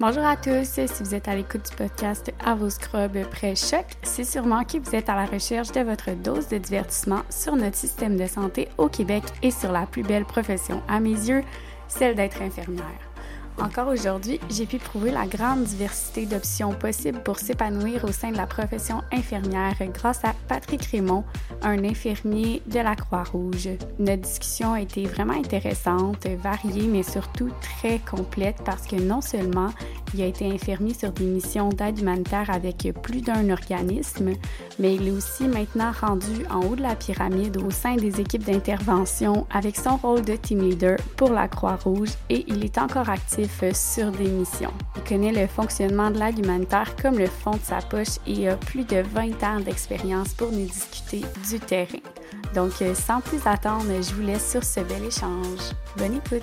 Bonjour à tous, si vous êtes à l'écoute du podcast À vos scrubs près choc, c'est sûrement que vous êtes à la recherche de votre dose de divertissement sur notre système de santé au Québec et sur la plus belle profession à mes yeux, celle d'être infirmière. Encore aujourd'hui, j'ai pu prouver la grande diversité d'options possibles pour s'épanouir au sein de la profession infirmière grâce à Patrick Raymond, un infirmier de la Croix-Rouge. Notre discussion a été vraiment intéressante, variée, mais surtout très complète parce que non seulement il a été infirmier sur des missions d'aide humanitaire avec plus d'un organisme, mais il est aussi maintenant rendu en haut de la pyramide au sein des équipes d'intervention avec son rôle de team leader pour la Croix-Rouge et il est encore actif sur des missions. Il connaît le fonctionnement de l'aide humanitaire comme le fond de sa poche et a plus de 20 ans d'expérience pour nous discuter du terrain. Donc, sans plus attendre, je vous laisse sur ce bel échange. Bonne écoute!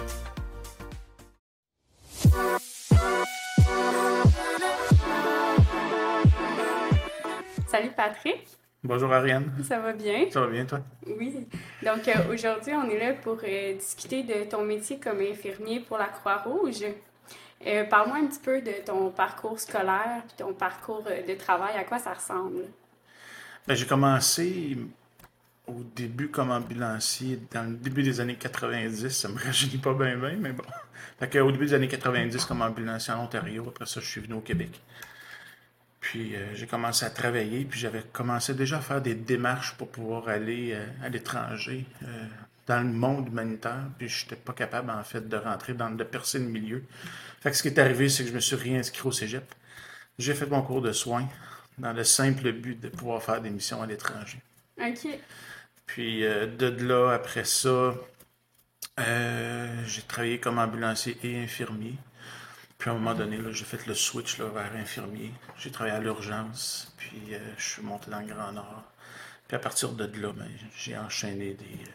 Salut Patrick! Bonjour Ariane. Ça va bien? Ça va bien, toi? Oui. Donc euh, aujourd'hui, on est là pour euh, discuter de ton métier comme infirmier pour la Croix-Rouge. Euh, Parle-moi un petit peu de ton parcours scolaire et ton parcours de travail. À quoi ça ressemble? Ben, j'ai commencé au début comme ambulancier dans le début des années 90. Ça me rajeunit pas bien, bien, mais bon. Fait au début des années 90 comme ambulancier en Ontario. Après ça, je suis venu au Québec. Puis euh, j'ai commencé à travailler, puis j'avais commencé déjà à faire des démarches pour pouvoir aller euh, à l'étranger, euh, dans le monde humanitaire, puis je n'étais pas capable en fait de rentrer dans de percer le milieu. Fait que ce qui est arrivé, c'est que je me suis réinscrit au Cégep. J'ai fait mon cours de soins dans le simple but de pouvoir faire des missions à l'étranger. OK. Puis de là, après ça, j'ai travaillé comme ambulancier et infirmier. Puis à un moment donné, j'ai fait le switch là, vers infirmier. J'ai travaillé à l'urgence, puis euh, je suis monté dans le Grand Nord. Puis à partir de là, ben, j'ai enchaîné des, euh,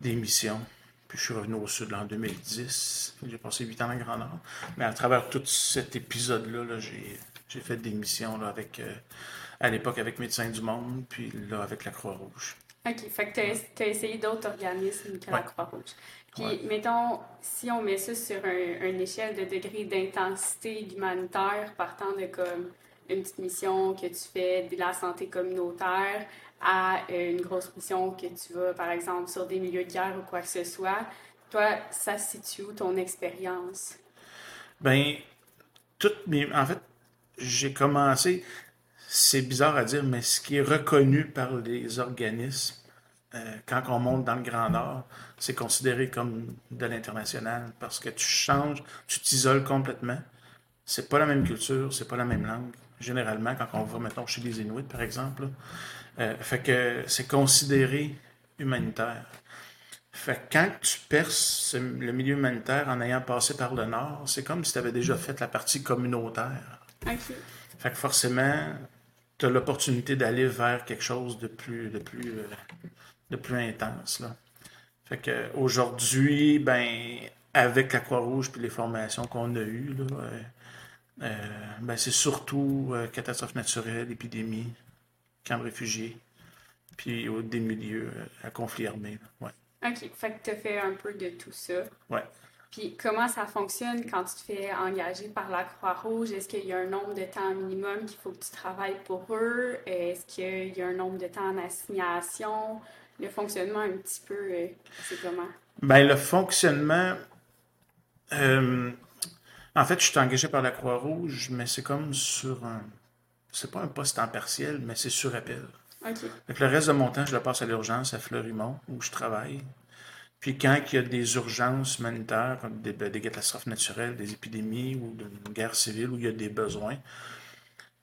des missions. Puis je suis revenu au Sud en 2010. J'ai passé huit ans dans le Grand Nord. Mais à travers tout cet épisode-là, -là, j'ai fait des missions là, avec, euh, à l'époque avec Médecins du Monde, puis là avec la Croix-Rouge. OK. Fait que tu as, essayé d'autres organismes que la Croix-Rouge. Puis, mettons, si on met ça sur un, une échelle de degré d'intensité humanitaire, partant de comme une petite mission que tu fais de la santé communautaire à euh, une grosse mission que tu vas, par exemple, sur des milieux de guerre ou quoi que ce soit, toi, ça situe où ton expérience? Ben, toutes mes. En fait, j'ai commencé. C'est bizarre à dire, mais ce qui est reconnu par les organismes, euh, quand on monte dans le Grand Nord, c'est considéré comme de l'international parce que tu changes, tu t'isoles complètement. C'est pas la même culture, c'est pas la même langue. Généralement, quand on va, mettons, chez les Inuits, par exemple, euh, fait que c'est considéré humanitaire. Fait que quand tu perces le milieu humanitaire en ayant passé par le Nord, c'est comme si tu avais déjà fait la partie communautaire. Fait que forcément, tu as l'opportunité d'aller vers quelque chose de plus, de plus, euh, de plus intense. Là. Fait que aujourd'hui, ben, avec la Croix-Rouge et les formations qu'on a eues, là, euh, euh, ben, c'est surtout euh, catastrophes naturelles, épidémies, camps de réfugiés, puis des milieux à conflit armé. Ouais. OK. Fait que tu as fait un peu de tout ça. Ouais. Puis comment ça fonctionne quand tu te fais engager par la Croix-Rouge? Est-ce qu'il y a un nombre de temps minimum qu'il faut que tu travailles pour eux? Est-ce qu'il y a un nombre de temps en assignation? Le fonctionnement un petit peu, euh, c'est comment? Ben, le fonctionnement. Euh, en fait, je suis engagé par la Croix-Rouge, mais c'est comme sur un. C'est pas un poste en partiel, mais c'est sur appel. OK. le reste de mon temps, je le passe à l'urgence à Fleurimont, où je travaille. Puis quand il y a des urgences humanitaires, comme des, des catastrophes naturelles, des épidémies ou une guerre civile où il y a des besoins,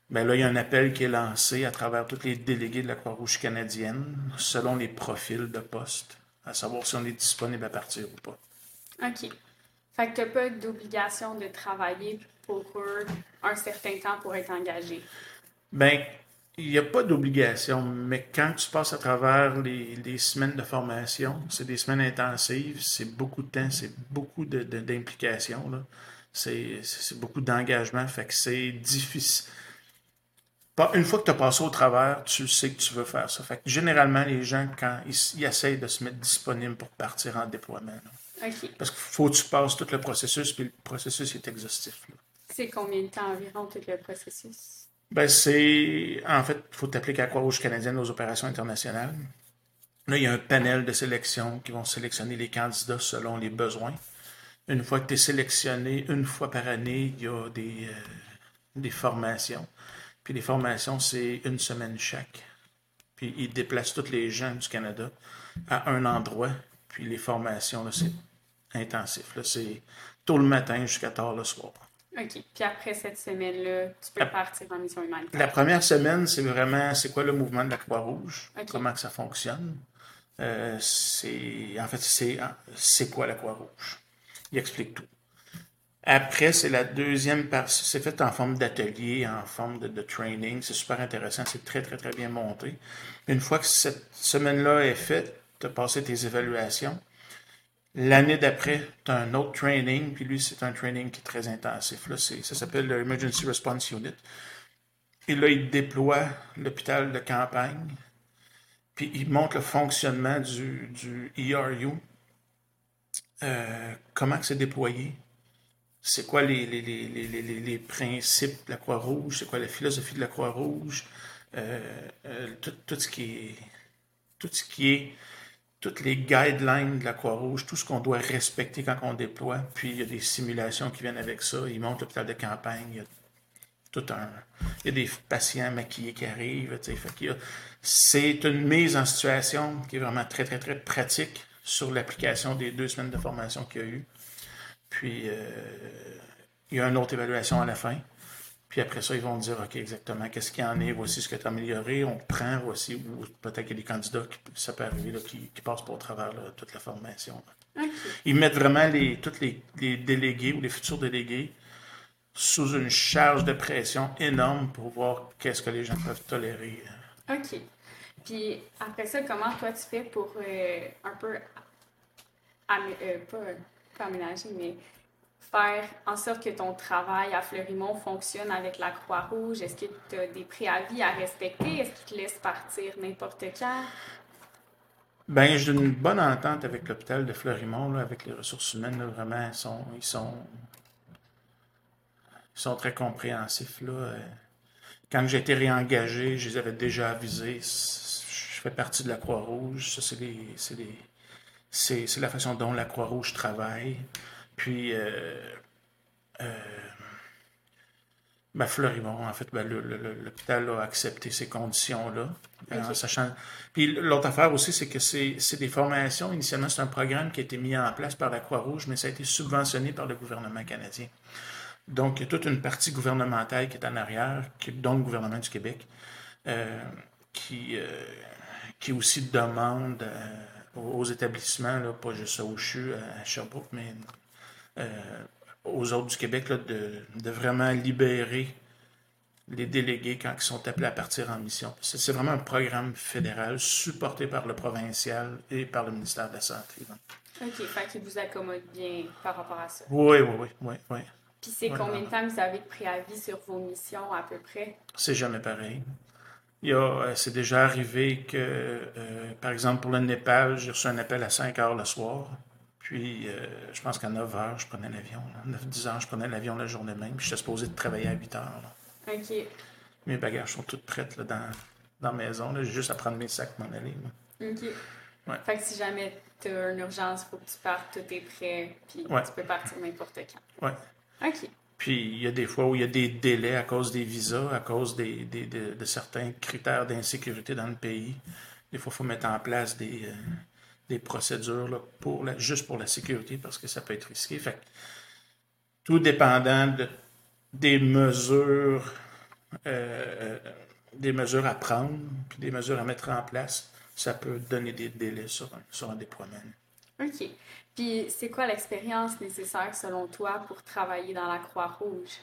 Bien là, il y a un appel qui est lancé à travers tous les délégués de la Croix-Rouge canadienne, selon les profils de poste, à savoir si on est disponible à partir ou pas. OK. Fait que tu n'as pas d'obligation de travailler pour eux un certain temps pour être engagé? Bien, il n'y a pas d'obligation, mais quand tu passes à travers les, les semaines de formation, c'est des semaines intensives, c'est beaucoup de temps, c'est beaucoup d'implication, de, c'est beaucoup d'engagement, fait que c'est difficile une fois que tu as passé au travers, tu sais que tu veux faire ça. Fait que généralement, les gens, quand ils, essayent de se mettre disponibles pour partir en déploiement. Parce qu'il faut que tu passes tout le processus, puis le processus est exhaustif. C'est combien de temps environ tout le processus? Ben, c'est. En fait, il faut t'appliquer à la Croix-Rouge canadienne aux opérations internationales. Là, il y a un panel de sélection qui vont sélectionner les candidats selon les besoins. Une fois que tu es sélectionné, une fois par année, il y a des, euh, des formations. Puis les formations, c'est une semaine chaque. Puis ils déplacent tous les gens du Canada à un endroit. Puis les formations, c'est intensif. C'est tôt le matin jusqu'à tard le soir. OK. Puis après cette semaine-là, tu peux partir en mission humanitaire. La première semaine, c'est vraiment c'est quoi le mouvement de la Croix-Rouge, comment que ça fonctionne? Euh, c'est en fait c'est c'est quoi la Croix-Rouge? Il explique tout. Après, c'est la deuxième partie. C'est fait en forme d'atelier, en forme de, training. C'est super intéressant. C'est très, très, très bien monté. Une fois que cette semaine-là est faite, tu as passé tes évaluations. L'année d'après, tu as un autre training, puis lui, c'est un training qui est très intensif. Ça s'appelle l'Emergency Response Unit. Et là, il déploie l'hôpital de campagne, puis il montre le fonctionnement du, ERU, euh, comment c'est déployé, c'est quoi les, les, les, les, principes de la Croix-Rouge, c'est quoi la philosophie de la Croix-Rouge, euh, euh, tout, tout, ce qui est, tout ce qui est toutes les guidelines de la Croix-Rouge, tout ce qu'on doit respecter quand on déploie. Puis il y a des simulations qui viennent avec ça. Ils montrent l'hôpital de campagne. Il y a tout un. Il y a des patients maquillés qui arrivent. C'est une mise en situation qui est vraiment très, très, très pratique sur l'application des deux semaines de formation qu'il y a eu. Puis euh, il y a une autre évaluation à la fin. Puis après ça, ils vont dire, OK, exactement, qu'est-ce qu'il y en est, voici ce que tu as amélioré, on prend, voici, ou peut-être qu'il y a des candidats, qui, ça peut arriver, qui, passent pour travers toute la formation. Ils mettent vraiment les, tous les, délégués ou les futurs délégués sous une charge de pression énorme pour voir qu'est-ce que les gens peuvent tolérer. OK. Puis après ça, comment toi tu fais pour euh, un peu, euh, pas, pas aménager, mais faire en sorte que ton travail à Fleurimont fonctionne avec la Croix-Rouge? Est-ce que tu as des préavis à respecter? Est-ce qu'ils te laissent partir n'importe quand? Bien, j'ai une bonne entente avec l'hôpital de Fleurimont, avec les ressources humaines. vraiment, ils sont, ils sont, ils sont très compréhensifs. Là. Quand j'ai été réengagé, je les avais déjà avisés. Je fais partie de la Croix-Rouge. Ça, c'est, c'est la façon dont la Croix-Rouge travaille. Puis, euh, euh, ben Fleurimont, en fait, ben, l'hôpital a accepté ces conditions-là. En sachant... Puis l'autre affaire aussi, c'est que c'est des formations. Initialement, c'est un programme qui a été mis en place par la Croix-Rouge, mais ça a été subventionné par le gouvernement canadien. Donc, il y a toute une partie gouvernementale qui est en arrière, qui, dont le gouvernement du Québec, euh, qui, euh, qui aussi demande euh, aux établissements, là, pas juste au CHU, à Sherbrooke, mais euh, aux autres du Québec de, vraiment libérer les délégués quand ils sont appelés à partir en mission. C'est vraiment un programme fédéral supporté par le provincial et par le ministère de la Santé. OK, fait qu'il vous accommode bien par rapport à ça. Oui, oui, oui, oui. oui. Puis c'est combien de temps vous avez de préavis sur vos missions à peu près? C'est jamais pareil. Euh, c'est déjà arrivé que, euh, par exemple, pour le Népal, j'ai reçu un appel à 5 heures le soir. Puis, euh, je pense qu'à 9 h, je prenais l'avion. 9-10 h, je prenais l'avion la journée même. Puis, j'étais supposé de travailler à 8 h. OK. Mes bagages sont tous prêts là, dans, dans la maison. J'ai juste à prendre mes sacs m'en aller. OK. Ouais. Fait que si jamais tu as une urgence, il faut que tu partes, tout est prêt. Puis, tu peux partir n'importe quand. Oui. OK. Puis, il y a des fois où il y a des délais à cause des visas, à cause des, des de, certains critères d'insécurité dans le pays. Des fois, il faut mettre en place des. Euh, des procédures là, pour juste pour la sécurité parce que ça peut être risqué. Fait tout dépendant de, des mesures euh, des mesures à prendre, puis des mesures à mettre en place, ça peut donner des délais sur un, sur un déploiement. OK. Puis c'est quoi l'expérience nécessaire selon toi pour travailler dans la Croix-Rouge?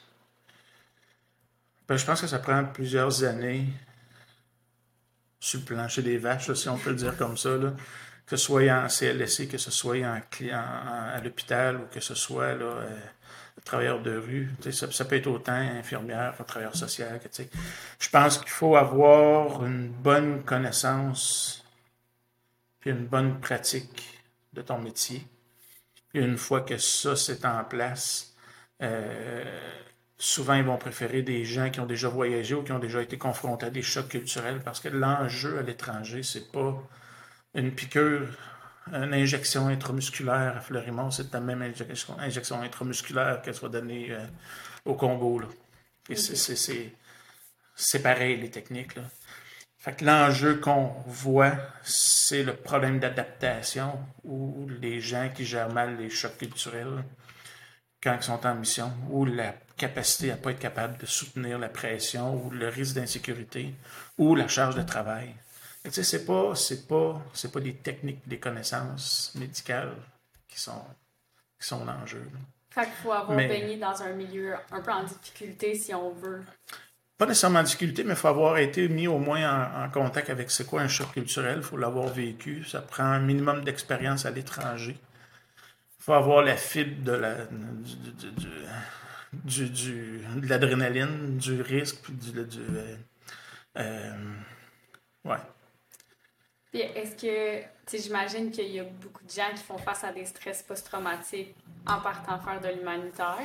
Ben, je pense que ça prend plusieurs années sur le plancher des vaches, si on peut le dire comme ça. Là que ce soit en CLSC, que ce soit en, à l'hôpital ou que ce soit là, euh, travailleur de rue. Ça, ça, peut être autant infirmière travailleur social. Que, je pense qu'il faut avoir une bonne connaissance puis une bonne pratique de ton métier. Une fois que ça, c'est en place, euh, souvent, ils vont préférer des gens qui ont déjà voyagé ou qui ont déjà été confrontés à des chocs culturels parce que l'enjeu à l'étranger, c'est pas une piqûre, une injection intramusculaire à Fleurimont, c'est la même injection, injection intramusculaire qu'elle soit donnée euh, au Congo. Là. Et c'est pareil, les techniques. Là. Fait que l'enjeu qu'on voit, c'est le problème d'adaptation ou les gens qui gèrent mal les chocs culturels quand ils sont en mission, ou la capacité à ne pas être capable de soutenir la pression, ou le risque d'insécurité, ou la charge de travail. Tu sais, c'est pas, c'est pas, c'est pas des techniques, des connaissances médicales qui sont, qui sont l'enjeu. Fait qu'il faut avoir baigné dans un milieu un peu en difficulté si on veut. Pas nécessairement en difficulté, mais il faut avoir été mis au moins en, contact avec c'est quoi un choc culturel. Il faut l'avoir vécu. Ça prend un minimum d'expérience à l'étranger. Il faut avoir la fibre de la, du, du, de l'adrénaline, du risque, puis du. du euh, euh, ouais. Puis est-ce que, tu sais, j'imagine qu'il y a beaucoup de gens qui font face à des stress post-traumatiques en partant faire de l'humanitaire?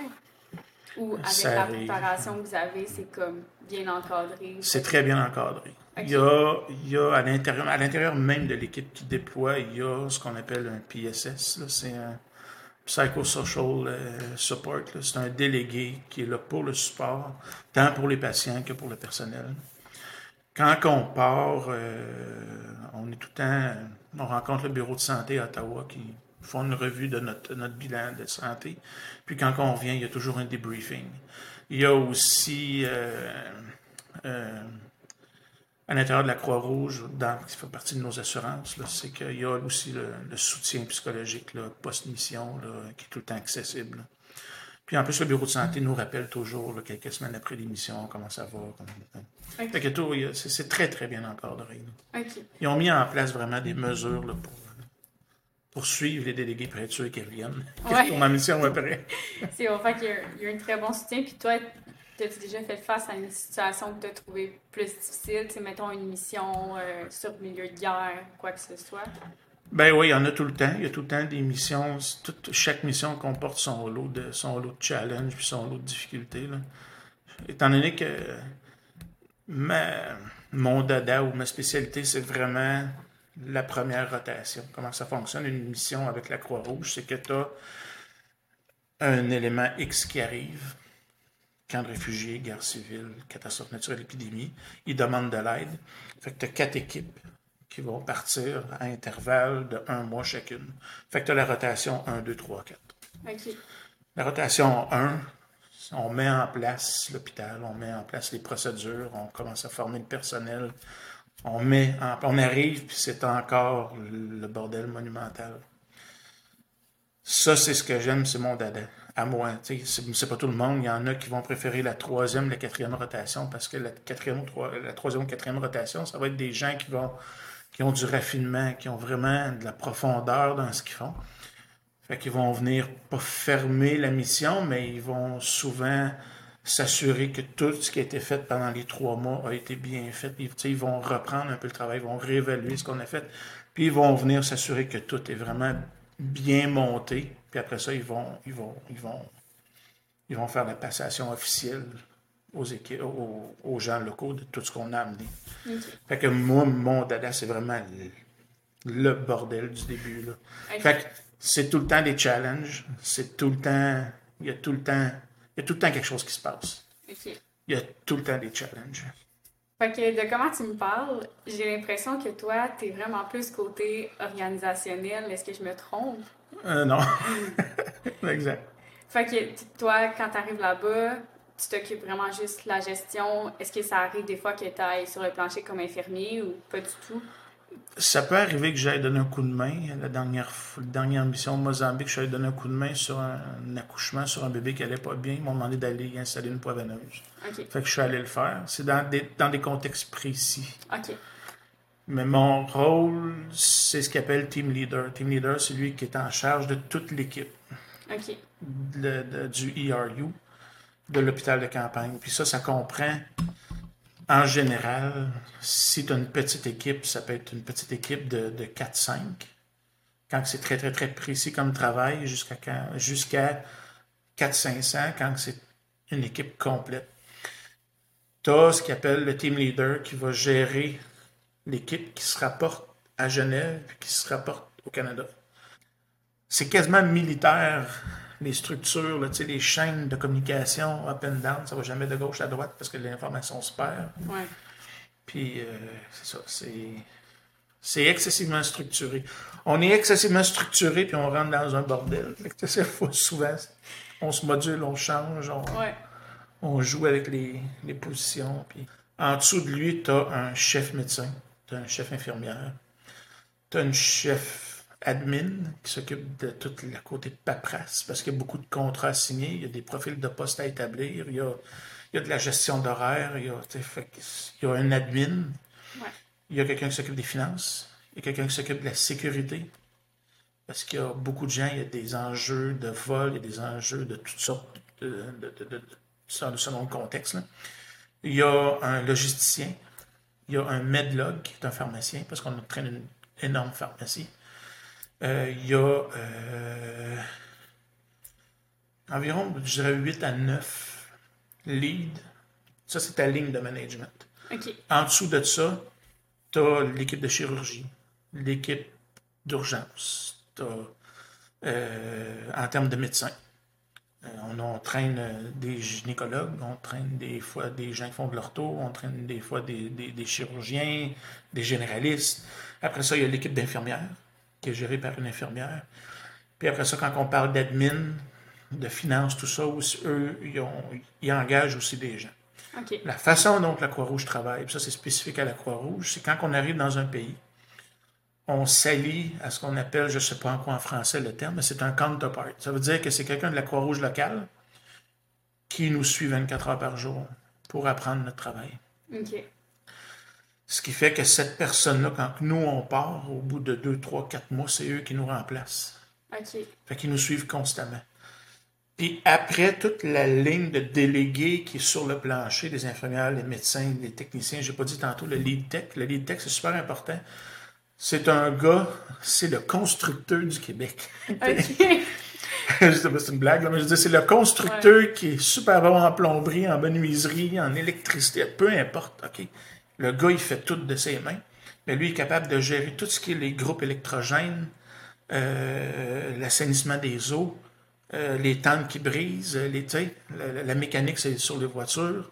Ou avec la préparation que vous avez, c'est comme bien encadré? C'est très bien encadré. Il, y a, il y a à l'intérieur, à l'intérieur même de l'équipe qui déploie, il y a ce qu'on appelle un PSS. C'est un Psychosocial euh, Support. C'est un délégué qui est là pour le support, tant pour les patients que pour le personnel. Quand on part, euh, on est tout le temps, on rencontre le bureau de santé à Ottawa qui font une revue de notre, notre bilan de santé. Puis quand on revient, il y a toujours un débriefing. Il y a aussi euh, à l'intérieur de la Croix-Rouge, qui fait partie de nos assurances, c'est qu'il y a aussi le, soutien psychologique post-mission qui est tout le temps accessible. Puis en plus, le bureau de santé nous rappelle toujours, quelques semaines après l'émission, comment ça va. c'est très, très bien encadré. Ils ont mis en place vraiment des mesures pour suivre les délégués prétures qui reviennent, qui retournent en mission après. c'est au fait qu'il y, a un très bon soutien. Puis toi, T'as-tu déjà fait face à une situation que tu as trouvée plus difficile? Tu mettons une mission euh, sur milieu de guerre, quoi que ce soit? Ben oui, il y en a tout le temps. Il y a tout le temps des missions. chaque mission comporte son lot de son lot de challenge puis son lot de difficultés. Étant donné que ma, mon dada ou ma spécialité, c'est vraiment la première rotation. Comment ça fonctionne une mission avec la Croix-Rouge? C'est que tu as un élément X qui arrive camp de réfugiés, guerre civile, catastrophe naturelle, épidémie. Ils demandent de l'aide. Fait que tu as quatre équipes qui vont partir à intervalles de un mois chacune. Fait que tu as la rotation 1, 2, 3, 4. La rotation 1, on met en place l'hôpital, on met en place les procédures, on commence à former le personnel, on, met on arrive, puis c'est encore le bordel monumental. Ça, c'est ce que j'aime, c'est mon dada à moi. C'est pas tout le monde. Il y en a qui vont préférer la troisième, la quatrième rotation parce que la, quatrième, la troisième ou quatrième rotation, ça va être des gens qui, qui ont du raffinement, qui ont vraiment de la profondeur dans ce qu'ils font. Fait qu'ils vont venir pas fermer la mission, mais ils vont souvent s'assurer que tout ce qui a été fait pendant les trois mois a été bien fait. Ils, ils vont reprendre un peu le travail, ils vont réévaluer ce qu'on a fait, puis ils vont venir s'assurer que tout est vraiment bien monté. Puis après ça, ils vont, ils vont, ils vont, ils vont faire la passation officielle aux, équipes, aux, gens locaux de tout ce qu'on a amené. Fait que moi, mon dada, c'est vraiment le, bordel du début. Là. Fait que c'est tout le temps des challenges. C'est tout le temps. Il y a tout le temps. Il y a tout le temps quelque chose qui se passe. Il y a tout le temps des challenges. Fait que de comment tu me parles, j'ai l'impression que toi, tu es vraiment plus côté organisationnel. Est-ce que je me trompe? Euh, non. exact. Fait que toi, quand tu arrives là-bas, tu t'occupes vraiment juste de la gestion. Est-ce que ça arrive des fois que tu ailles sur le plancher comme infirmier ou pas du tout? Ça peut arriver que j'aille donner un coup de main. La dernière, dernière mission au Mozambique, j'allais donner un coup de main sur un, accouchement sur un bébé qui allait pas bien. Ils m'ont demandé d'aller installer une poivonneuse. Fait que je suis allé le faire. C'est dans des, dans des contextes précis. Mais mon rôle, c'est ce qu'on appelle team leader. Team leader, c'est lui qui est en charge de toute l'équipe du ERU, de l'hôpital de campagne. Puis ça, ça comprend en général, si tu as une petite équipe, ça peut être une petite équipe de, de 4-5. Quand c'est très, très, très précis comme travail, jusqu'à jusqu'à 400-500. Quand c'est une équipe complète. Tu as ce qu'il appelle le team leader qui va gérer l'équipe qui se rapporte à Genève et qui se rapporte au Canada. C'est quasiment militaire, les structures, là, les chaînes de communication up and down, ça va jamais de gauche à droite parce que l'information se perd. Ouais. Puis, euh, c'est ça, c'est... C'est excessivement structuré. On est excessivement structuré, puis on rentre dans un bordel. Sais, faut souvent, on se module, on change, on, Ouais. on joue avec les, les positions. Puis en dessous de lui, tu as un chef médecin, tu as un chef infirmière, tu as une chef admin qui s'occupe de tout le côté de paperasse, parce qu'il y a beaucoup de contrats à signer, il y a des profils de poste à établir, il y a, il y a de la gestion d'horaire, il y a, il y un admin, Ouais. il y a quelqu'un qui s'occupe des finances, il y a quelqu'un qui s'occupe de la sécurité, parce qu'il y a beaucoup de gens, il y a des enjeux de vol, il y a des enjeux de toutes sortes, de, de- de- de- selon selon le contexte. là. Il y a un logisticien, il y a un medlog qui est un pharmacien, parce qu'on traîne une énorme pharmacie. Euh, il y a euh, environ, je dirais, 8 à 9 leads. Ça, c'est ta ligne de management. En dessous de ça, tu as l'équipe de chirurgie, l'équipe d'urgence, tu en termes de médecins. euh, on entraîne euh, des gynécologues, on traîne des fois des gens qui font de l'ortho, on traîne des fois des, des- des chirurgiens, des généralistes. Après ça, il y a l'équipe d'infirmières, qui est gérée par une infirmière. Puis après ça, quand on parle d'admin, de finances, tout ça, aussi, eux, ils, ont- ils engagent aussi des gens. La façon dont la Croix-Rouge travaille, puis ça c'est spécifique à la Croix-Rouge, c'est quand on arrive dans un pays, on s'allie à ce qu'on appelle, je ne sais pas en quoi en français le terme, mais c'est un counterpart. Ça veut dire que c'est quelqu'un de la Croix-Rouge locale qui nous suit 24 heures par jour pour apprendre notre travail. Ce qui fait que cette personne-là, quand nous on part, au bout de 2, 3, 4 mois, c'est eux qui nous remplacent. OK. Fait qu'ils nous suivent constamment. Puis après, toute la ligne de délégués qui est sur le plancher, les infirmières, les médecins, les techniciens, j'ai pas dit tantôt le lead tech. Le lead tech, c'est super important. C'est un gars, c'est le constructeur du Québec. OK. je sais pas si c'est une blague, mais je dire, c'est le constructeur qui est super bon en plomberie, en menuiserie, en électricité, peu importe, OK? Le gars, il fait tout de ses mains. Mais lui, il est capable de gérer tout ce qui est les groupes électrogènes, euh, l'assainissement des eaux, euh, les tentes qui brisent, les, la, la- la mécanique, c'est sur les voitures.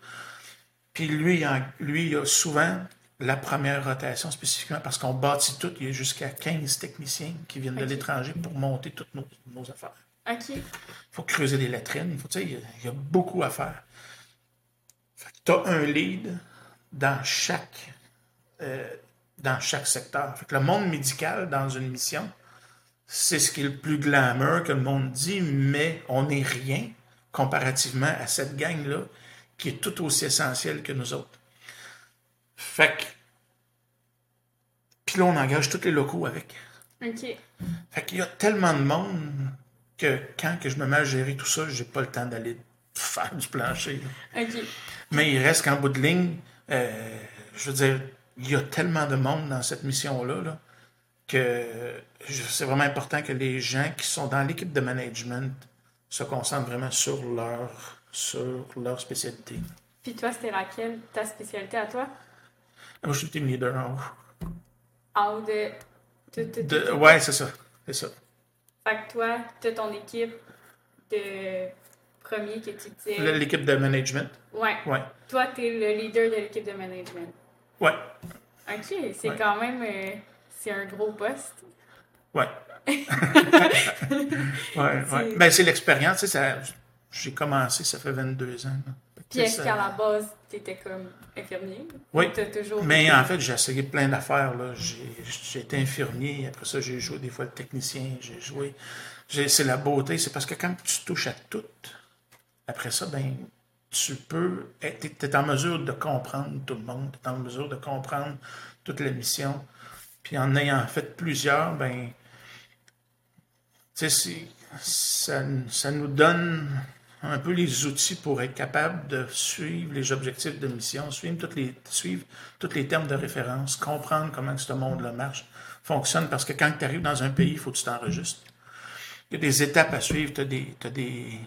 Puis lui, il en- lui, il a souvent la première rotation spécifiquement parce qu'on bâtit tout. Il y a jusqu'à 15 techniciens qui viennent de l'étranger pour monter toutes nos, nos affaires. OK. Il faut creuser des latrines. Il faut, tu sais, il y a- il y, a beaucoup à faire. Tu as un lead dans chaque, euh, dans chaque secteur. Fait que le monde médical, dans une mission, c'est ce qui est le plus glamour que le monde dit, mais on n'est rien comparativement à cette gang-là qui est tout aussi essentielle que nous autres. Fait que. Puis là, on engage tous les locaux avec. OK. Fait qu'il y a tellement de monde que quand que je me mets à gérer tout ça, j'ai pas le temps d'aller faire du plancher. là. OK. Mais il reste qu'en bout de ligne, euh, je veux dire, il y a tellement de monde dans cette mission-là là, que c'est vraiment important que les gens qui sont dans l'équipe de management se concentrent vraiment sur leur, sur leur spécialité. Puis toi, c'était laquelle, ta spécialité à toi? Moi, je suis team leader en haut. En haut de... De- ouais, c'est ça. C'est ça. Fait que toi, t'as ton équipe de premier que tu disais. L'équipe de management. Ouais. Ouais. Toi, t'es le leader de l'équipe de management. Ouais. OK, c'est Ouais. quand même... euh, c'est un gros poste. Ouais. ouais, ouais. C'est- Ben, c'est l'expérience. tu J'ai commencé, ça fait 22 ans. Puis est-ce qu'à la base, t'étais comme infirmier? Oui. Toujours... Mais en fait, j'ai essayé plein d'affaires. J'ai été infirmier, après ça, j'ai joué des fois le technicien, j'ai joué. C'est la beauté, c'est parce que quand tu touches à tout, après ça, ben, tu peux. Tu es en mesure de comprendre tout le monde, tu es en mesure de comprendre toute la mission. Puis en ayant fait plusieurs, ben, ça, ça nous donne un peu les outils pour être capable de suivre les objectifs de mission, suivre tous les, suivre tous les termes de référence, comprendre comment ce monde-là marche, fonctionne, parce que quand tu arrives dans un pays, il faut que tu t'enregistres. Il y a des étapes à suivre, tu as des,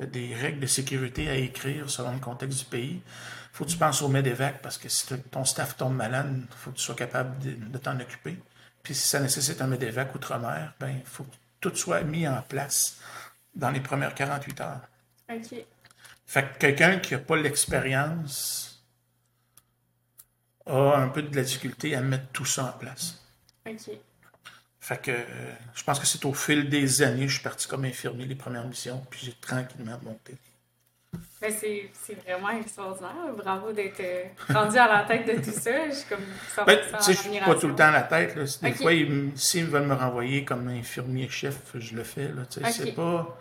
Tu as des règles de sécurité à écrire selon le contexte du pays. Il faut que tu penses au MEDEVAC parce que si ton staff tombe malade, il faut que tu sois capable de, t'en occuper. Puis si ça nécessite un MEDEVAC outre-mer, ben il faut que tout soit mis en place dans les premières 48 heures. OK. Fait que quelqu'un qui n'a pas l'expérience a un peu de la difficulté à mettre tout ça en place. OK. Fait que euh, je pense que c'est au fil des années, je suis parti comme infirmier les premières missions, puis j'ai tranquillement monté. Ben c'est vraiment extraordinaire. Bravo d'être euh, rendu à la tête de tout ça. Je suis comme ça. Ben, je suis pas tout le temps à la tête. Là. Des fois, s'ils veulent me renvoyer comme infirmier-chef, je le fais. Là. Okay. C'est pas.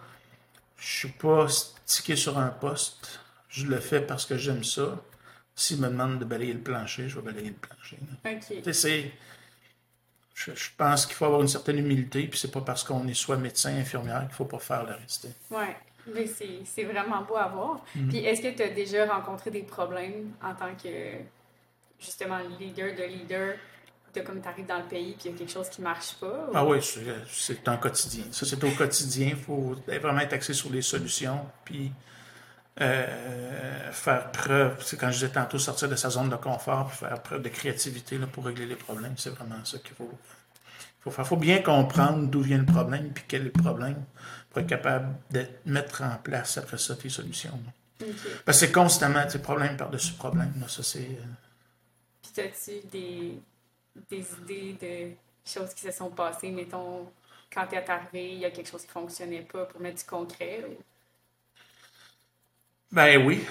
Je suis pas stické sur un poste. Je le fais parce que j'aime ça. S'ils me demandent de balayer le plancher, je vais balayer le plancher. C'est je, pense qu'il faut avoir une certaine humilité, puis c'est pas parce qu'on est soit médecin, infirmière qu'il faut pas faire le reste. Oui, mais c'est vraiment beau à voir. Mm-hmm. Puis est-ce que tu as déjà rencontré des problèmes en tant que, justement, leader de leader, de comme tu arrives dans le pays, puis il y a quelque chose qui marche pas? Ah oui, c'est un quotidien. Ça, c'est au quotidien. Il faut vraiment être axé sur les solutions, puis euh, faire preuve, c'est quand je disais tantôt sortir de sa zone de confort, faire preuve de créativité là, pour régler les problèmes, c'est vraiment ça qu'il faut, faut faire. Il faut bien comprendre d'où vient le problème, puis quel est le problème, pour être capable de mettre en place après ça tes solutions. Parce que c'est constamment des problèmes par-dessus problème. Là, ça, c'est, euh, Puis as-tu des, des idées de choses qui se sont passées, mettons, quand tu es arrivé, il y a quelque chose qui ne fonctionnait pas pour mettre du concret? Ben oui.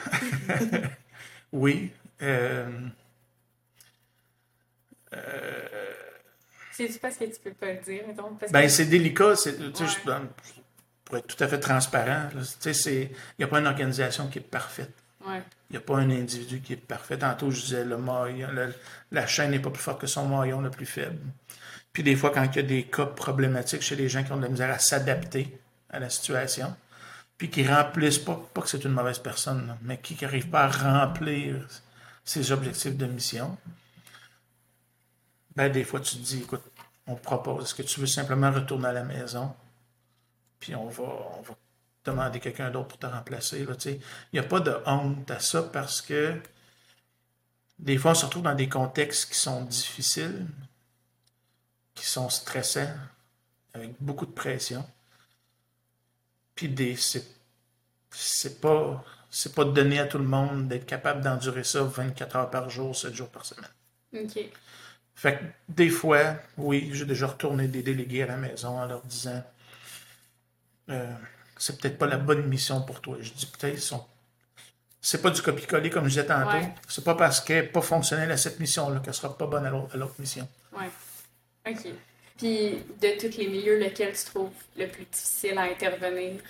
oui. Euh... Euh... C'est parce que tu peux pas le dire, mettons? ben, c'est délicat. C'est, ouais. pour être tout à fait transparent, il n'y a pas une organisation qui est parfaite. Il n'y a pas un individu qui est parfait. Tantôt, je disais, le maillon, la chaîne n'est pas plus forte que son maillon le plus faible. Puis des fois, quand il y a des cas problématiques chez les gens qui ont de la misère à s'adapter à la situation, puis qui remplissent pas, pas que c'est une mauvaise personne, mais qui n'arrive pas à remplir ses objectifs de mission, ben des fois tu te dis, écoute, on propose, est-ce que tu veux simplement retourner à la maison, puis on va, on va demander quelqu'un d'autre pour te remplacer. Il n'y a pas de honte à ça parce que des fois on se retrouve dans des contextes qui sont difficiles, qui sont stressants, avec beaucoup de pression. Puis des, c'est, c'est pas, c'est pas donné à tout le monde d'être capable d'endurer ça 24 heures par jour, 7 jours par semaine. OK. Fait que des fois, oui, j'ai déjà retourné des délégués à la maison en leur disant euh, c'est peut-être pas la bonne mission pour toi. Je dis peut-être sont. C'est pas du copier-coller comme je disais tantôt. C'est pas parce qu'elle n'est pas fonctionnelle à cette mission-là qu'elle sera pas bonne à l'autre, mission. Oui. OK. Puis, de tous les milieux, lequel tu trouves le plus difficile à intervenir?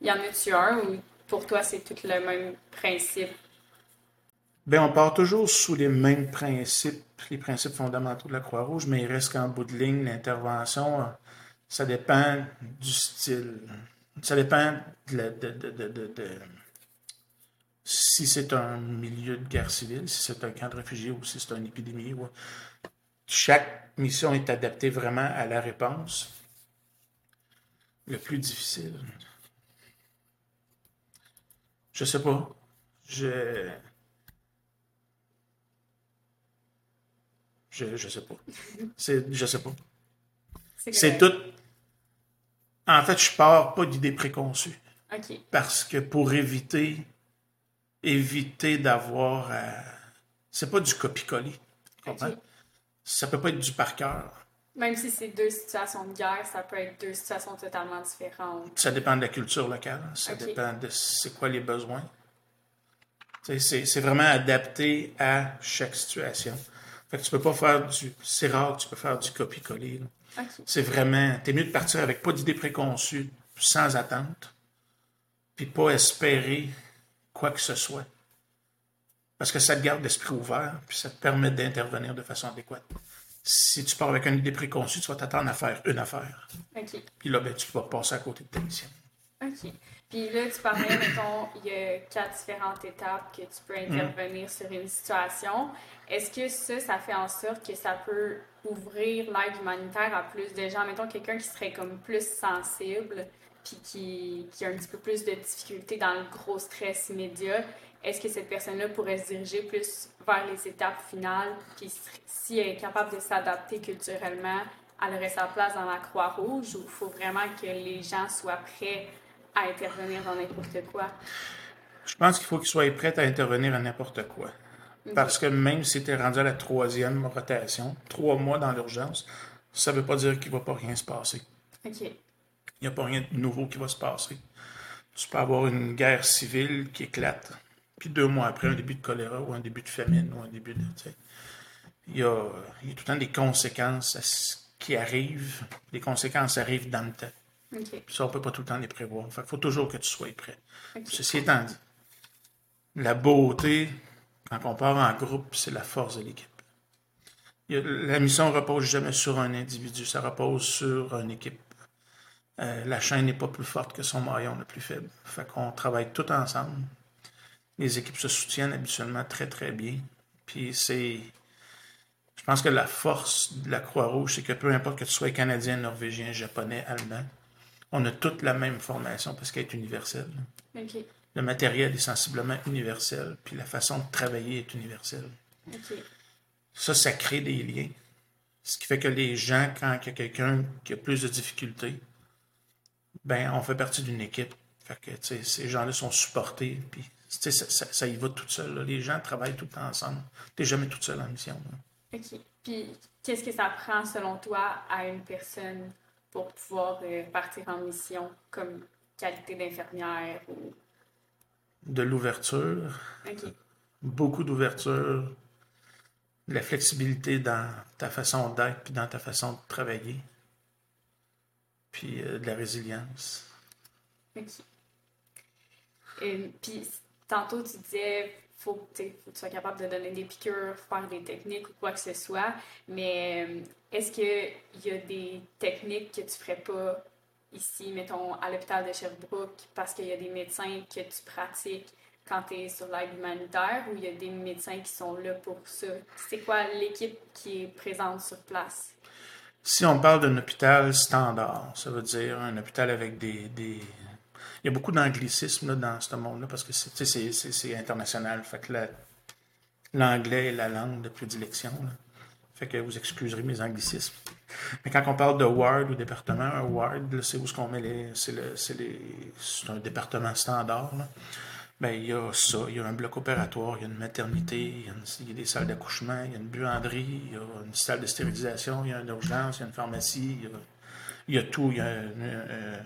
Y en a-tu un ou pour toi, c'est tout le même principe? Bien, on part toujours sous les mêmes principes, les principes fondamentaux de la Croix-Rouge, mais il reste qu'en bout de ligne, l'intervention, ça dépend du style. Ça dépend de, de si c'est un milieu de guerre civile, si c'est un camp de réfugiés ou si c'est une épidémie. Chaque mission est adaptée vraiment à la réponse. Le plus difficile. Je sais pas. Je. Je, je sais pas. C'est, je sais pas. C'est tout. En fait, je pars pas d'idées préconçues. Parce que pour éviter, éviter d'avoir. c'est pas du copie-coller. Okay. Ça peut pas être du par cœur. Même si c'est deux situations de guerre, ça peut être deux situations totalement différentes. Ça dépend de la culture locale. Ça dépend de c'est quoi les besoins. C'est vraiment adapté à chaque situation. Fait que tu peux pas faire du. C'est rare que tu peux faire du copie-coller. C'est vraiment. T'es mieux de partir avec pas d'idées préconçues, sans attente, puis pas espérer quoi que ce soit. Parce que ça te garde l'esprit ouvert, puis ça te permet d'intervenir de façon adéquate. Si tu pars avec une idée préconçue, tu vas t'attendre à faire une affaire. OK. Puis là, ben, tu vas passer à côté de ta mission. OK. Puis là, tu parlais, mettons, il y a quatre différentes étapes que tu peux intervenir sur une situation. Est-ce que ça, ça fait en sorte que ça peut ouvrir l'aide humanitaire à plus de gens? Mettons, quelqu'un qui serait comme plus sensible puis qui, qui a un petit peu plus de difficultés dans le gros stress immédiat, est-ce que cette personne-là pourrait se diriger plus vers les étapes finales, puis si elle est capable de s'adapter culturellement, elle aurait sa place dans la Croix-Rouge ou il faut vraiment que les gens soient prêts à intervenir dans n'importe quoi? Je pense qu'il faut qu'ils soient prêts à intervenir à n'importe quoi. Parce que même si tu es rendu à la troisième rotation, trois mois dans l'urgence, ça ne veut pas dire qu'il ne va pas rien se passer. OK. Il n'y a pas rien de nouveau qui va se passer. Tu peux avoir une guerre civile qui éclate, puis deux mois après, un début de choléra ou un début de famine ou un début de. Il y, a, il y a tout le temps des conséquences qui arrivent. Les conséquences arrivent dans le temps. Puis ça, on ne peut pas tout le temps les prévoir. Il faut toujours que tu sois prêt. Ceci étant dit, la beauté, quand on part en groupe, c'est la force de l'équipe. La mission ne repose jamais sur un individu, ça repose sur une équipe. Euh, la chaîne n'est pas plus forte que son maillon le plus faible. Fait qu'on travaille tout ensemble. Les équipes se soutiennent habituellement très, très bien. Puis c'est. Je pense que la force de la Croix-Rouge, c'est que peu importe que tu sois canadien, norvégien, japonais, allemand, on a toute la même formation parce qu'elle est universelle. Le matériel est sensiblement universel, puis la façon de travailler est universelle. Ça, ça crée des liens. Ce qui fait que les gens, quand il y a quelqu'un qui a plus de difficultés, ben, on fait partie d'une équipe. Fait que, ces gens-là sont supportés, puis ça, ça, ça, y va tout seul. Les gens travaillent tout le temps ensemble. Tu n'es jamais tout seul en mission. OK. Puis, qu'est-ce que ça prend, selon toi, à une personne pour pouvoir euh, partir en mission comme qualité d'infirmière ou? De l'ouverture, beaucoup d'ouverture, de la flexibilité dans ta façon d'être puis dans ta façon de travailler, puis euh, de la résilience. OK. Et, puis, tantôt, tu disais, faut, faut que tu sois capable de donner des piqûres, faire des techniques ou quoi que ce soit, mais euh, est-ce qu'il y a des techniques que tu ferais pas ici, mettons, à l'hôpital de Sherbrooke, parce qu'il y a des médecins que tu pratiques quand tu es sur l'aide humanitaire ou il y a des médecins qui sont là pour ça? C'est quoi l'équipe qui est présente sur place? Si on parle d'un hôpital standard, ça veut dire un hôpital avec des. des... Il y a beaucoup d'anglicisme dans ce monde-là parce que c'est international. Fait que l'anglais est la langue de prédilection. Fait que vous excuserez mes anglicismes. Mais quand on parle de ward ou département, un ward, c'est où ce qu'on met les. C'est un département standard. Ben, il y a ça, il y a un bloc opératoire, il y a une maternité, il y a, des salles d'accouchement, il y a une buanderie, il y a une salle de stérilisation, il y a une urgence, il y a une pharmacie, il y a, tout. Il y a euh,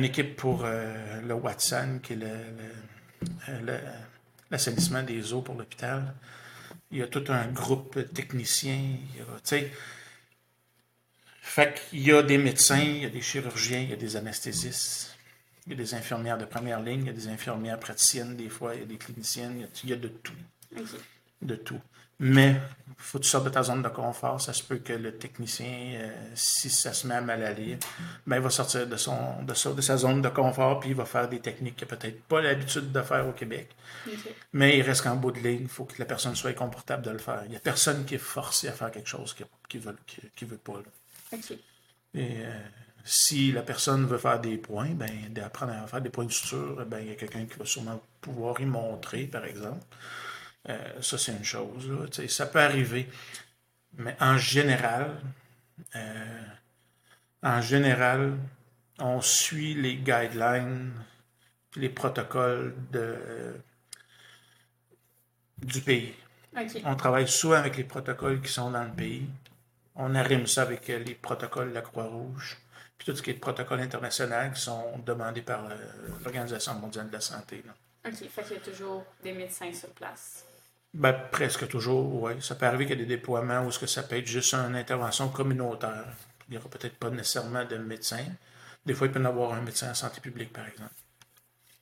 équipe pour euh, le Watson, qui est euh, l'assainissement des eaux pour l'hôpital. Il y a tout un groupe technicien. Il fait qu'il y a des médecins, il y a des chirurgiens, il y a des anesthésistes, il y a des infirmières de première ligne, il y a des infirmières praticiennes des fois, il y a des cliniciennes, il y a, de tout. De tout. Mais il faut que tu sortes de ta zone de confort. Ça se peut que le technicien, euh, si ça se met à mal aller, ben, il va sortir de, son, de, sa, zone de confort puis il va faire des techniques qu'il n'a peut-être pas l'habitude de faire au Québec. Mais il reste qu'en bout de ligne, il faut que la personne soit confortable de le faire. Il n'y a personne qui est forcé à faire quelque chose qu'il ne veut, veut pas. Et euh, si la personne veut faire des points, ben, d'apprendre à faire des points de suture, ben, il y a quelqu'un qui va sûrement pouvoir y montrer, par exemple. Euh, ça, c'est une chose. ça peut arriver. Mais en général, euh, en général, on suit les guidelines, les protocoles de, du pays. On travaille souvent avec les protocoles qui sont dans le pays. On arrime ça avec euh, les protocoles de la Croix-Rouge, puis tout ce qui est protocole international qui sont demandés par l'Organisation mondiale de la santé. OK, fait qu'il y a toujours des médecins sur place. Ben, presque toujours, oui. Ça peut arriver qu'il y ait des déploiements où ce que ça peut être juste une intervention communautaire. Il n'y aura peut-être pas nécessairement de médecin. Des fois, il peut y avoir un médecin en santé publique, par exemple.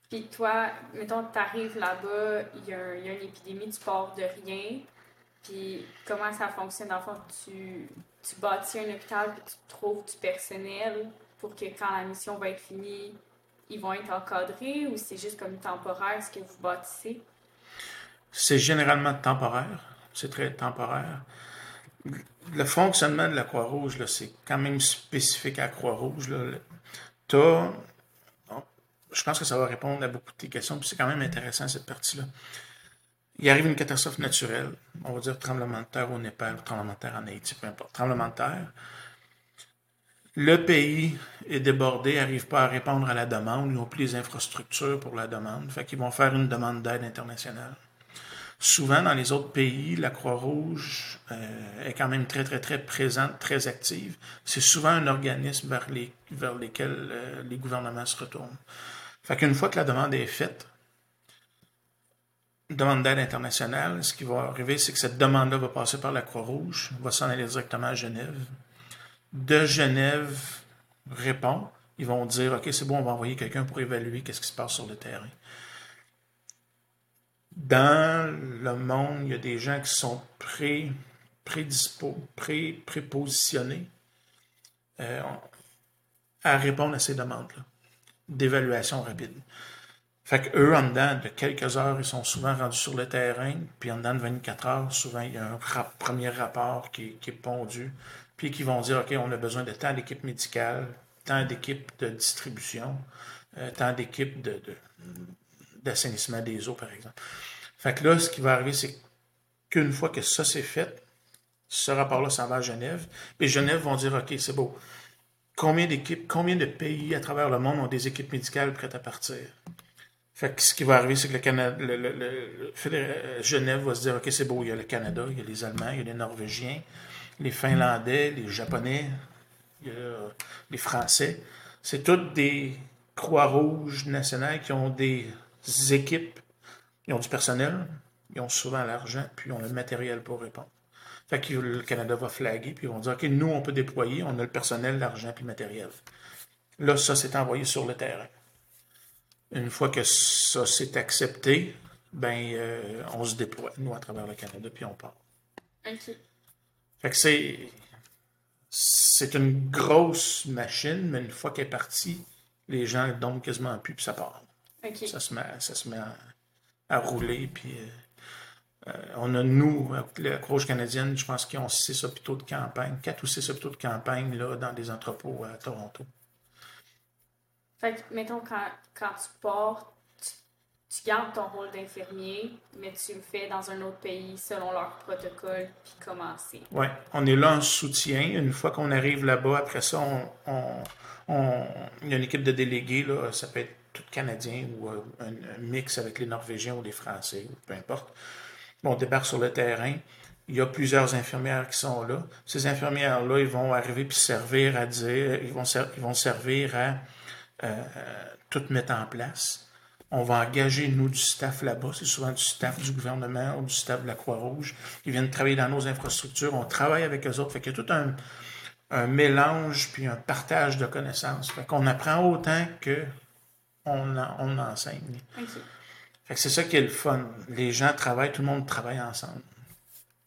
Puis toi, mettons, tu arrives là-bas, il y, a une épidémie, tu pars de rien. Puis comment ça fonctionne? Dans le fond, tu, tu bâtis un hôpital, puis tu trouves du personnel pour que quand la mission va être finie, ils vont être encadrés ou c'est juste comme temporaire ce que vous bâtissez? C'est généralement temporaire. C'est très temporaire. Le fonctionnement de la Croix-Rouge, c'est quand même spécifique à la Croix-Rouge. Tu je pense que ça va répondre à beaucoup de tes questions, puis c'est quand même intéressant cette partie-là. Il arrive une catastrophe naturelle, on va dire tremblement de terre au Népal, tremblement de terre en Haïti, peu importe, tremblement de terre. Le pays est débordé, n'arrive pas à répondre à la demande, ils n'ont plus les infrastructures pour la demande, fait qu'ils vont faire une demande d'aide internationale. Souvent, dans les autres pays, la Croix-Rouge euh, est quand même très, très, très présente, très active. C'est souvent un organisme vers, les, euh, les gouvernements se retournent. Fait qu'une fois que la demande est faite, demande d'aide internationale, ce qui va arriver, c'est que cette demande-là va passer par la Croix-Rouge, va s'en aller directement à Genève. De Genève répond, ils vont dire, OK, c'est bon, on va envoyer quelqu'un pour évaluer qu'est-ce qui se passe sur le terrain dans le monde, il y a des gens qui sont pré, prédispo, pré, prépositionnés euh, à répondre à ces demandes-là d'évaluation rapide. Fait qu'eux, en dedans de quelques heures, ils sont souvent rendus sur le terrain, puis en dedans de 24 heures, souvent, il y a un premier rapport qui, est pondu, puis qui vont dire, OK, on a besoin de tant d'équipes médicales, tant d'équipes de distribution, euh, tant d'équipes de, d'assainissement des eaux, par exemple. Fait que là, ce qui va arriver, c'est qu'une fois que ça c'est fait, ce rapport-là s'en va à Genève. Et Genève vont dire, OK, c'est beau. Combien d'équipes, combien de pays à travers le monde ont des équipes médicales prêtes à partir? Fait que ce qui va arriver, c'est que le euh, Genève va se dire, OK, c'est beau, il y a le Canada, il y a les Allemands, il y a les Norvégiens, les Finlandais, les Japonais, il y a les Français. C'est toutes des Croix-Rouges nationales qui ont des équipes, ils ont du personnel, ils ont souvent l'argent, puis ils ont le matériel pour répondre. Fait que le Canada va flaguer, puis ils vont dire, OK, nous, on peut déployer, on a le personnel, l'argent, puis le matériel. Là, ça, c'est envoyé sur le terrain. Une fois que ça s'est accepté, ben, euh, on se déploie, nous, à travers le Canada, puis on part. Fait que c'est, c'est une grosse machine, mais une fois qu'elle est partie, les gens donnent quasiment plus, puis ça part. Ça se met, ça se met à, rouler. Puis, euh, euh, on a, nous, la Croix canadienne, je pense qu'ils ont six hôpitaux de campagne, quatre ou six hôpitaux de campagne là, dans des entrepôts à Toronto. Fait que, mettons, quand, quand tu pars, tu, gardes ton rôle d'infirmier, mais tu le fais dans un autre pays selon leur protocole, puis commencer. Oui, on est là en soutien. Une fois qu'on arrive là-bas, après ça, on, on, il y a une équipe de délégués, là, ça peut être tout canadien ou euh, un, mix avec les Norvégiens ou les Français, peu importe. on débarque sur le terrain. Il y a plusieurs infirmières qui sont là. Ces infirmières-là, ils vont arriver puis servir à dire, ils vont, ils vont servir à euh, tout mettre en place. On va engager, nous, du staff là-bas. C'est souvent du staff du gouvernement ou du staff de la Croix-Rouge. Ils viennent travailler dans nos infrastructures. On travaille avec eux autres. Fait qu'il y a tout un, un mélange puis un partage de connaissances. Fait qu'on apprend autant que on, on enseigne. c'est ça qui est le fun. Les gens travaillent, tout le monde travaille ensemble.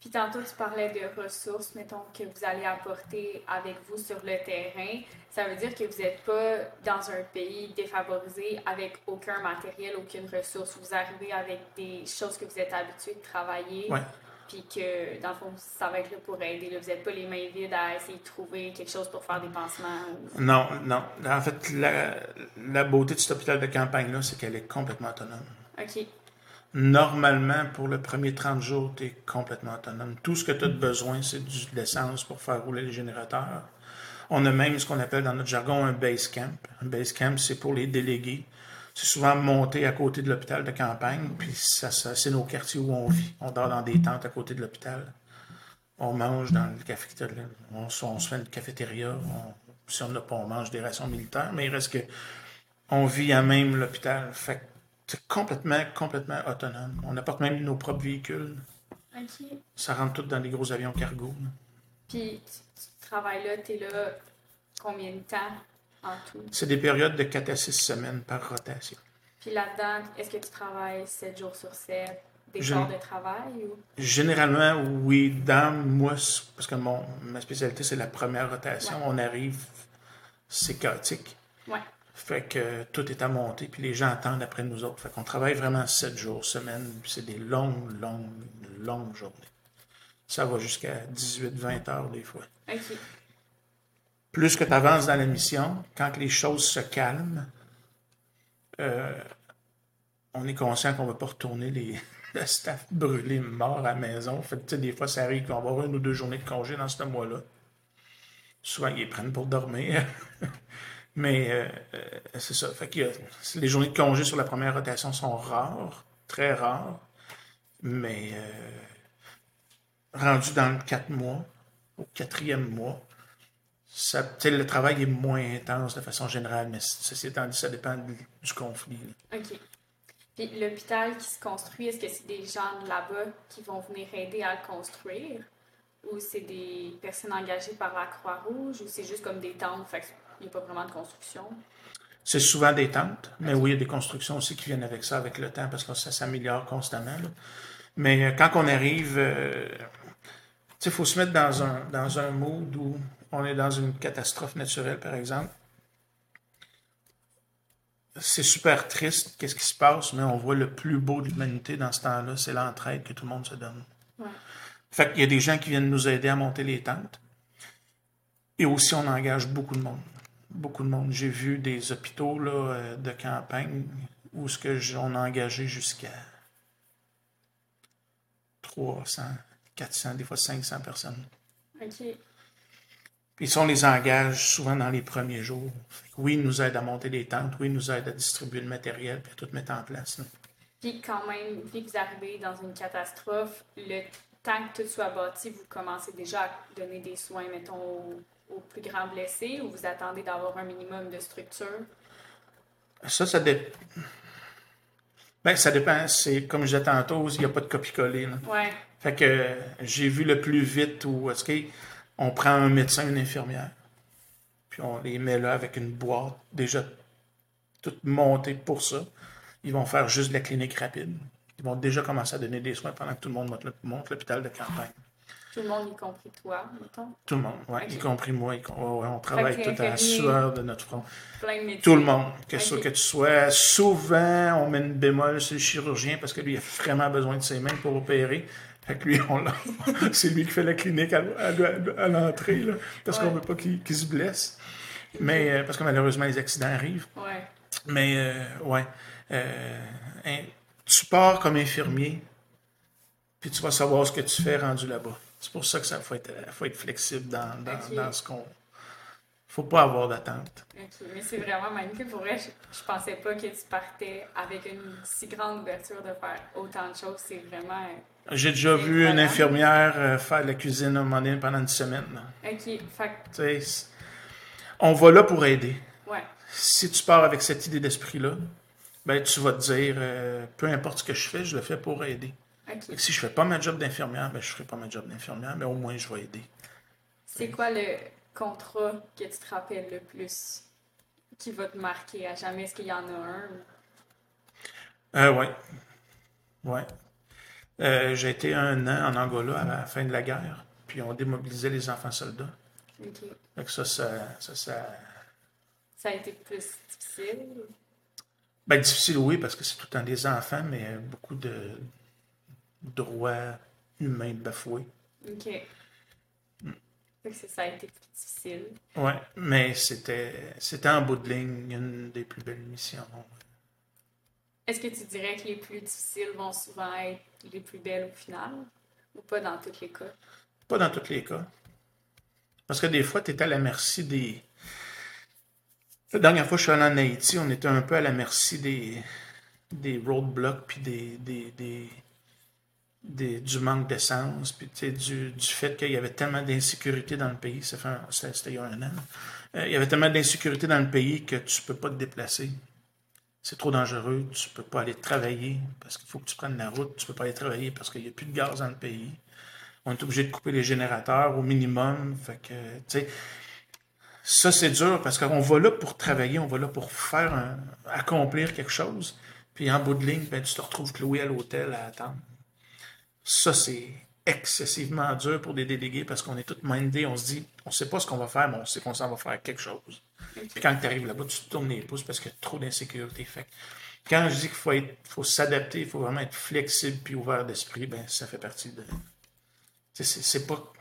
Puis tantôt, tu parlais de ressources, mettons, que vous allez apporter avec vous sur le terrain. Ça veut dire que vous n'êtes pas dans un pays défavorisé avec aucun matériel, aucune ressource. Vous arrivez avec des choses que vous êtes habitué de travailler. Puis que, dans le fond, ça va être là pour aider. Vous n'êtes pas les mains vides à essayer de trouver quelque chose pour faire des pansements. Non, non. En fait, la, la beauté de cet hôpital de campagne-là, c'est qu'elle est complètement autonome. OK. Normalement, pour le premier 30 jours, tu es complètement autonome. Tout ce que tu as besoin, c'est de l'essence pour faire rouler les générateurs. On a même ce qu'on appelle dans notre jargon un base camp. Un base camp, c'est pour les délégués c'est souvent monté à côté de l'hôpital de campagne, puis ça, c'est nos quartiers où on vit. On dort dans des tentes à côté de l'hôpital. On mange dans le cafétéria. On, se fait une cafétéria. si on n'a pas, on mange des rations militaires, mais il reste que on vit à même l'hôpital. Fait c'est complètement, complètement autonome. On apporte même nos propres véhicules. Ça rentre tout dans des gros avions cargo. Puis, tu travailles là, tu es là combien de temps? C'est des périodes de 4 à 6 semaines par rotation. Puis là-dedans, est-ce que tu travailles 7 jours sur 7, des jours de travail? Ou... Généralement, oui. Dans moi, parce que mon, ma spécialité, c'est la première rotation. On arrive, c'est chaotique. Ouais. Fait que tout est à monter, puis les gens attendent après nous autres. Fait qu'on travaille vraiment 7 jours, semaine, puis c'est des longues, longues, longues journées. Ça va jusqu'à 18-20 heures des fois. OK plus que tu avances dans la mission, quand les choses se calment, euh, on est conscient qu'on ne va pas retourner les, le staff brûlé, mort à la maison. Fait des fois, ça arrive qu'on va avoir une ou deux journées de congé dans ce mois-là. Souvent, ils prennent pour dormir. Mais euh, euh, c'est ça. Fait les journées de congé sur la première rotation sont rares, très rares. Mais rendu dans quatre mois, au quatrième mois, ça, le travail est moins intense de façon générale, mais ceci étant dit, ça dépend du, conflit. OK. Puis l'hôpital qui se construit, est-ce que c'est des gens de là-bas qui vont venir aider à le construire? Ou c'est des personnes engagées par la Croix-Rouge? Ou c'est juste comme des tentes, fait il n'y a pas vraiment de construction? C'est souvent des tentes, mais oui, il y a des constructions aussi qui viennent avec ça, avec le temps, parce que ça s'améliore constamment. Mais euh, quand on arrive, euh, il faut se mettre dans un, dans un mood où on est dans une catastrophe naturelle, par exemple. C'est super triste, qu'est-ce qui se passe, mais on voit le plus beau de l'humanité dans ce temps-là, c'est l'entraide que tout le monde se donne. Fait qu'il y a des gens qui viennent nous aider à monter les tentes. Et aussi, on engage beaucoup de monde. Beaucoup de monde. J'ai vu des hôpitaux là, euh, de campagne où ce que on a engagé jusqu'à 300, 400, des fois 500 personnes. OK. Puis ça, on les engage souvent dans les premiers jours. Oui, ils nous aident à monter des tentes, oui, ils nous aident à distribuer le matériel, puis à tout mettre en place. Puis quand même, vu que vous arrivez dans une catastrophe, le temps que tout soit bâti, vous commencez déjà à donner des soins, mettons, aux, plus grands blessés, ou vous attendez d'avoir un minimum de structure? Ça, ça dépend. Ben, ça dépend. C'est comme je disais tantôt, il n'y a pas de copie-coller. Ouais. Fait que j'ai vu le plus vite où est-ce que on prend un médecin, une infirmière, puis on les met là avec une boîte déjà toute montée pour ça. Ils vont faire juste de la clinique rapide. Ils vont déjà commencer à donner des soins pendant que tout le monde monte l'hôpital de campagne. Tout le monde, y compris toi, mettons? Tout le monde, oui, y compris moi. on travaille tout à la sueur de notre front. Plein de tout le monde, que, ce que tu sois. Souvent, on met une bémol sur le chirurgien parce que lui, il a vraiment besoin de ses mains pour opérer. Fait que lui, c'est lui qui fait la clinique à, l'entrée, parce qu'on ne veut pas qu'il se blesse. Mais, euh, parce que malheureusement, les accidents arrivent. Ouais. Mais, euh, ouais. Euh, tu pars comme infirmier, puis tu vas savoir ce que tu fais rendu là-bas. C'est pour ça que ça faut être, faut être flexible dans, dans, ce qu'on. faut pas avoir d'attente. Mais c'est vraiment magnifique. Pour vrai, je, ne pensais pas que tu partais avec une si grande ouverture de faire autant de choses. C'est vraiment j'ai déjà vu une infirmière euh, faire la cuisine à un moment donné pendant une semaine. OK. on va là pour aider. Ouais. Si tu pars avec cette idée d'esprit-là, ben, tu vas te dire, euh, peu importe ce que je fais, je le fais pour aider. Si je fais pas ma job d'infirmière, ben, je ferai pas ma job d'infirmière, mais au moins je vais aider. C'est quoi le contrat que tu te rappelles le plus, qui va te marquer à jamais? Est-ce qu'il y en a un? Euh, ouais. Ouais. Euh, j'ai été un an en Angola à la fin de la guerre, puis on démobilisait les enfants soldats. OK. ça, ça, ça, ça, a été plus difficile? Ben, difficile, oui, parce que c'est tout le temps des enfants, mais beaucoup de droits humains bafoués. OK. Mm. Ça a été plus difficile. Oui, mais c'était, c'était en bout de ligne une des plus belles missions. Est-ce que tu dirais que les plus difficiles vont souvent être les plus belles au final? Ou pas dans tous les cas? Pas dans tous les cas. Parce que des fois, tu es à la merci des. La dernière fois que je suis allé en Haïti, on était un peu à la merci des, des roadblocks puis des, des, du manque d'essence, puis du, fait qu'il y avait tellement d'insécurité dans le pays. Ça fait c'était il y un an. Euh, il y avait tellement d'insécurité dans le pays que tu ne peux pas te déplacer c'est trop dangereux, tu ne peux pas aller travailler parce qu'il faut que tu prennes la route, tu ne peux pas aller travailler parce qu'il n'y a plus de gaz dans le pays. On est obligé de couper les générateurs au minimum. Fait que, ça, c'est dur parce qu'on va là pour travailler, on va là pour faire un, accomplir quelque chose. Puis en bout de ligne, ben, tu te retrouves cloué à l'hôtel à attendre. Ça, c'est excessivement dur pour des délégués parce qu'on est tous mindés, on se dit, on ne sait pas ce qu'on va faire, mais on sait qu'on s'en va faire quelque chose. Quand tu arrives là-bas, tu te tournes les pouces parce qu'il y a trop d'insécurité. Fait quand je dis qu'il faut, faut s'adapter, il faut vraiment être flexible puis ouvert d'esprit, ben ça fait partie de. C'est pas,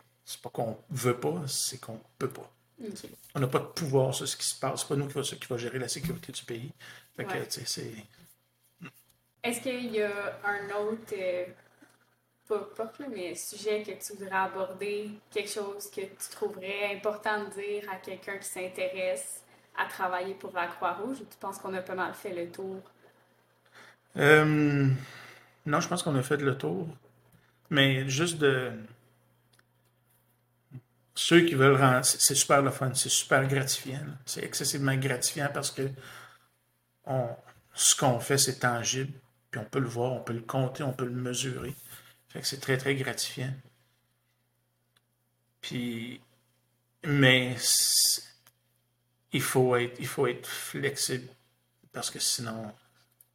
pas qu'on veut pas, c'est qu'on peut pas. On n'a pas de pouvoir sur ce qui se passe. C'est pas nous qui va, qui va gérer la sécurité du pays. Fait que, Ouais. c'est... Est-ce qu'il y a un autre, euh, pas, pas plus, mais sujet que tu voudrais aborder, quelque chose que tu trouverais important de dire à quelqu'un qui s'intéresse à travailler pour la Croix-Rouge ou tu penses qu'on a pas mal fait le tour? Euh, non, je pense qu'on a fait le tour. Mais juste de. Ceux qui veulent rendre. C'est super le fun, c'est super gratifiant. C'est excessivement gratifiant parce que on... ce qu'on fait, c'est tangible. Puis on peut le voir, on peut le compter, on peut le mesurer. Fait que c'est très, très gratifiant. Puis. Mais. Il faut être, il faut être flexible parce que sinon.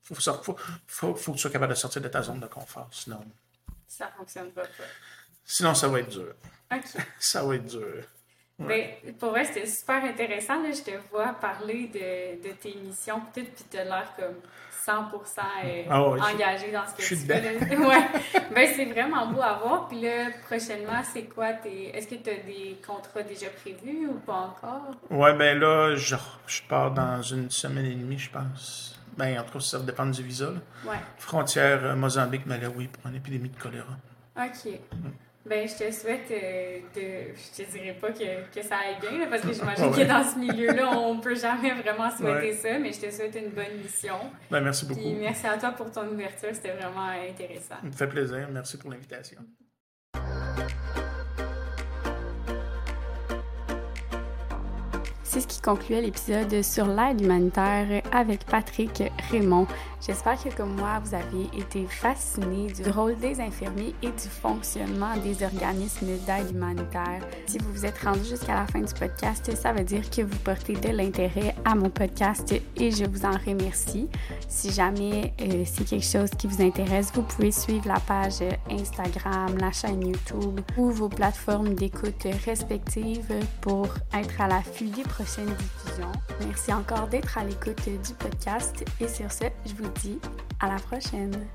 Faut, sor- faut, faut, faut que tu sois capable de sortir de ta zone de confort. Sinon, Ça fonctionne pas. sinon ça va être dur. Ça va être dur. Ben, pour vrai, c'était super intéressant. Là. Je te vois parler de, de tes missions, tout, puis as l'air comme 100% euh, Ah ouais, dans ce que je suis tu fais. Ouais. Ben, c'est vraiment beau à voir. Puis là, prochainement, c'est quoi tes... Est-ce que tu as des contrats déjà prévus ou pas encore? Ouais, ben là, je, je pars dans une semaine et demie, je pense. Ben, en tout cas, ça va dépendre du visa. là. Ouais. Frontière euh, Mozambique-Malawi pour une épidémie de choléra. OK. Ben, je te souhaite euh, de. Je te dirais pas que, que ça aille bien, là, parce que j'imagine Ouais. que dans ce milieu-là, on peut jamais vraiment souhaiter Ouais. ça, mais je te souhaite une bonne mission. Ben, merci Puis beaucoup. merci à toi pour ton ouverture, c'était vraiment intéressant. Ça me fait plaisir. Merci pour l'invitation. C'est ce qui concluait l'épisode sur l'aide humanitaire avec Patrick Raymond. J'espère que comme moi, vous avez été fascinés du rôle des infirmiers et du fonctionnement des organismes d'aide humanitaire. Si vous vous êtes rendu jusqu'à la fin du podcast, ça veut dire que vous portez de l'intérêt à mon podcast et je vous en remercie. Si jamais euh, c'est quelque chose qui vous intéresse, vous pouvez suivre la page Instagram, la chaîne YouTube ou vos plateformes d'écoute respectives pour être à l'affût des prochaines diffusions. Merci encore d'être à l'écoute du podcast et sur ce, je à la prochaine.